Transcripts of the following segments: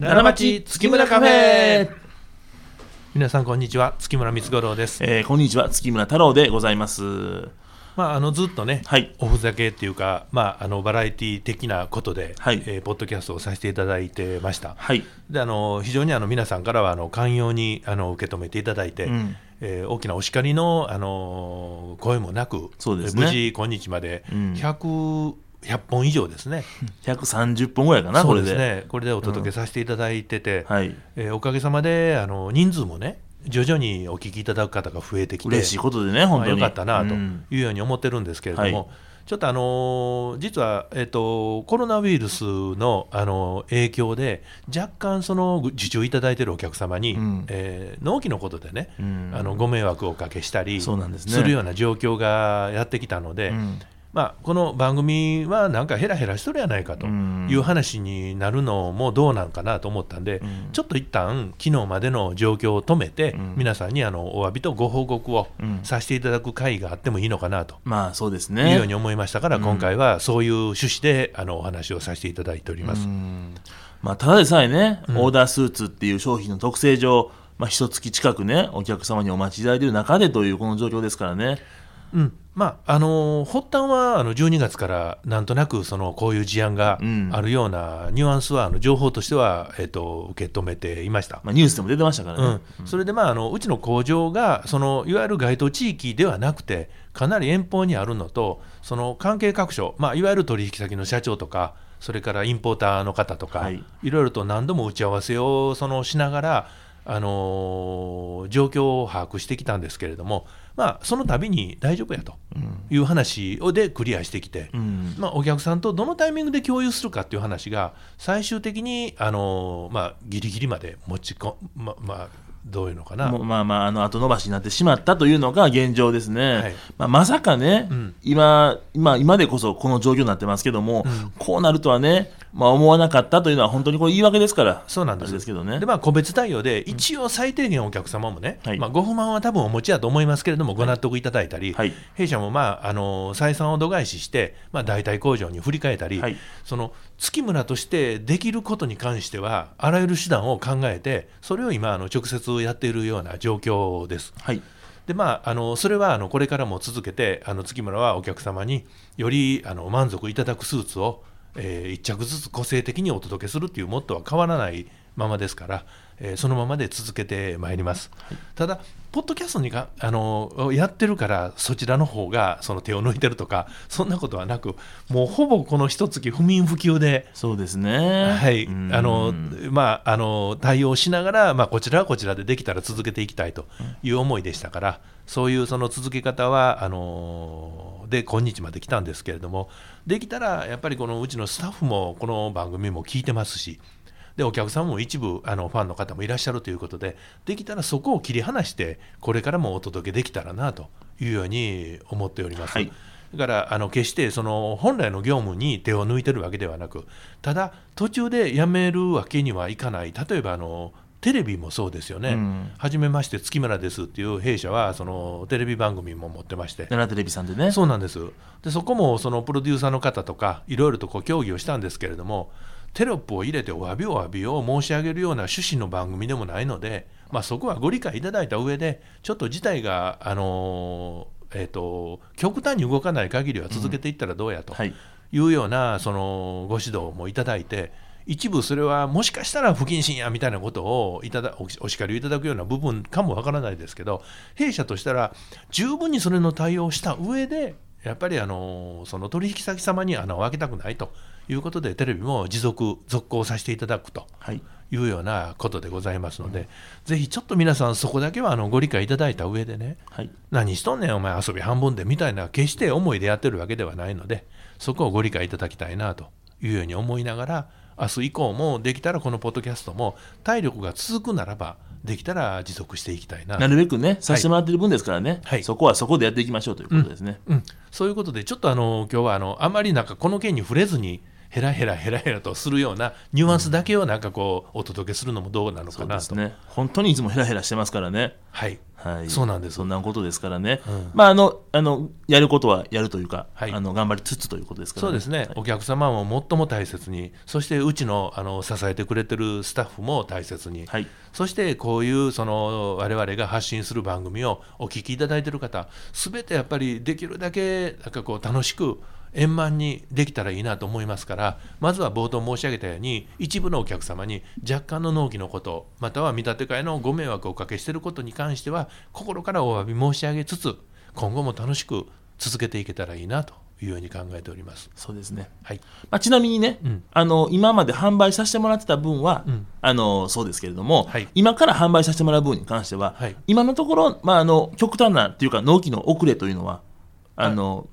奈良町月村カフェ。皆さんこんにちは。月村光五郎です、えーこんにちは。月村太郎でございます。まあ、あのずっとね、はい。おふざけっていうか、まあ、あのバラエティ的なことで、はい。えーポッドキャストをさせていただいてました。はい。であの非常にあの皆さんからはあの寛容にあの受け止めていただいて、うん。えー大きなお叱りのあの声もなくそうですね。無事今日までうん。100、100本以上ですね。130本ぐらいかなこれで。そうですね。これでお届けさせていただいてて、はい。えーおかげさまであの人数もね徐々にお聞きいただく方が増えてきて嬉しいことでね本当に。まあよかったなとうん。いうように思ってるんですけれども、はい。ちょっとあのー実は、えっとコロナウイルスの、あの影響で若干その受注いただいているお客様に、うん。えー納期のことでね、うん。あのご迷惑をおかけしたりそうなんですね。るような状況がやってきたので、うんまあ、この番組はなんかヘラヘラしとるやないかという話になるのもどうなんかなと思ったんで、ん。ちょっと一旦昨日までの状況を止めて、ん。皆さんにあのお詫びとご報告をうん。させていただく会があってもいいのかなとまあそうですいうようねに思いましたから、今回はそういう趣旨であのお話をさせていただいております。うん。まあただでさえね、ん。オーダースーツっていう商品の特性上まあ一月近くねお客様にお待ちいただいている中でというこの状況ですからねうん。まああの発端はあの12月からなんとなくそのこういう事案がうん。あるようなニュアンスはあの情報としては、えっと受け止めていました。まあニュースでも出てましたからね、うん、それで、まあ、あのうちの工場がそのいわゆる該当地域ではなくてかなり遠方にあるのとその関係各所、まあ、いわゆる取引先の社長とかそれからインポーターの方とか、はい。い、ろいろと何度も打ち合わせをそのしながら、あのー状況を把握してきたんですけれども、まあ、その度に大丈夫やと。いう話をでクリアしてきて。うん。まあ、お客さんとどのタイミングで共有するかっていう話が最終的にあの、まあ、ギリギリまで持ちこままあどういうのかな。まあまああの後延ばしになってしまったというのが現状ですね、はい。まあ、まさかね、うん。今今今でこそこの状況になってますけども、うん。こうなるとはね、まあ、思わなかったというのは本当にこれ言い訳ですから。そうなんです。ですけどね。でまあ、個別対応で一応最低限お客様もね、はい。まあ、ご不満は多分お持ちだと思いますけれどもご納得いただいたり、はい。弊社も、まあ、あの採算を度外視して、まあ、代替工場に振り替えたり、はい。その月村としてできることに関してはあらゆる手段を考えてそれを今あの直接やっているような状況です。はい。でまあ、あのそれはあのこれからも続けてあの月村はお客様によりあの満足いただくスーツを、えー1着ずつ個性的にお届けするっていうモットーは変わらないままですから、えーそのままで続けてまいります、ただポッドキャストにかあのやってるからそちらの方がその手を抜いてるとかそんなことはなくもうほぼこの一月不眠不休でそうですね。はい、うん。あのまああの対応しながら、まあ、こちらはこちらでできたら続けていきたいという思いでしたから、そういうその続け方はあので今日まで来たんですけれどもできたらやっぱりこのうちのスタッフもこの番組も聞いてますしでお客さんも一部あのファンの方もいらっしゃるということでできたらそこを切り離してこれからもお届けできたらなというように思っております。はい。だからあの決してその本来の業務に手を抜いてるわけではなくただ途中でやめるわけにはいかない。例えばあのテレビもそうですよね、うん。はじめまして月村ですっていう弊社はそのテレビ番組も持ってまして。奈良テレビさんでね。そうなんです。でそこもそのプロデューサーの方とかいろいろとこう協議をしたんですけれどもテロップを入れてお詫びお詫びを申し上げるような趣旨の番組でもないので、まあ、そこはご理解いただいた上でちょっと事態が、あのーえー、と極端に動かない限りは続けていったらどうやとはい。いうようなそのご指導もいただいて一部それはもしかしたら不謹慎やみたいなことをいただおお叱りをいただくような部分かもわからないですけど弊社としたら十分にそれの対応をした上でやっぱりあのその取引先様に穴を開けたくないということでテレビも持続続行させていただくとはい。いうようなことでございますので、ぜひちょっと皆さんそこだけはあのご理解いただいた上でねはい。何しとんねんお前遊び半分でみたいな決して思いでやってるわけではないのでそこをご理解いただきたいなというように思いながら明日以降もできたらこのポッドキャストも体力が続くならばできたら持続していきたいななるべくねさせてもらってる分ですからね、はい。そこはそこでやっていきましょうということですね、うん、そういうことでちょっとあの今日はあのあまりなんかこの件に触れずに、ヘラヘラヘラヘラとするようなニュアンスだけをなんかこうお届けするのもどうなのかなと、ね。本当にいつもヘラヘラしてますからね。はい。はい、そうなんです。そんなことですからね、うん。まああのあのやることはやるというか、はい。あの頑張りつつということですからそうですね、お客様も最も大切にそしてうちのあの支えてくれてるスタッフも大切に、はい。そしてこういうその我々が発信する番組をお聞きいただいている方すべてやっぱりできるだけなんかこう楽しく円満にできたらいいなと思いますからまずは冒頭申し上げたように一部のお客様に若干の納期のことまたは見立て会のご迷惑をおかけしていることに関しては心からお詫び申し上げつつ今後も楽しく続けていけたらいいなというように考えております。そうですね、はい、まあ、ちなみにね、うん。あの今まで販売させてもらってた分は、うん。あのそうですけれども、はい。今から販売させてもらう分に関しては、はい。今のところ、まあ、あの極端なっていうか納期の遅れというのはあの、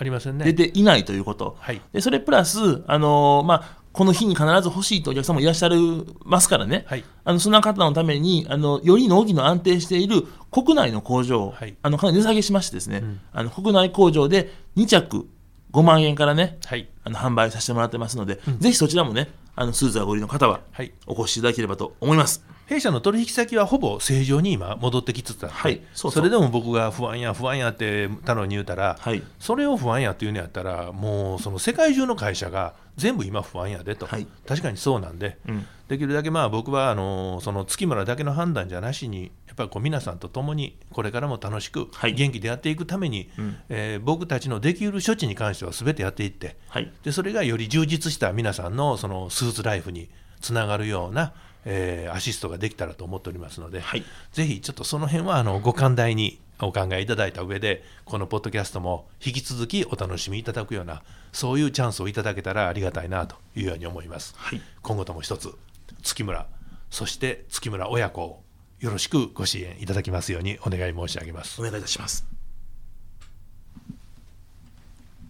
ありませんね。出ていないということ、はい。でそれプラス、あのまあ、この日に必ず欲しいというお客様もいらっしゃるますからね、はい。あのそんな方のためにあのより納期の安定している国内の工場を、はい。あのかなり値下げしましてですね、ん。あの国内工場で2着5万円からねはい。あの販売させてもらってますので、ぜひそちらもねあのスーツがご利用の方ははい。お越しいただければと思います。弊社の取引先はほぼ正常に今戻ってきつつあって、はいそうそう。れでも僕が不安や不安やって太郎に言うたら、はい。それを不安やっていうのやったらもうその世界中の会社が全部今不安やでと、はい。確かにそうなんで、うん。できるだけまあ僕はあのその月村だけの判断じゃなしにやっぱりこう皆さんと共にこれからも楽しくはい。元気でやっていくために、うん。えー僕たちのできる処置に関しては全てやっていってはい。でそれがより充実した皆さんのそのスーツライフにつながるような、えーアシストができたらと思っておりますので、はいぜひちょっとその辺はあのご寛大にお考えいただいた上でこのポッドキャストも引き続きお楽しみいただくようなそういうチャンスをいただけたらありがたいなというように思います。はい今後とも一つ月村そして月村親子をよろしくご支援いただきますようにお願い申し上げますお。願いいたします。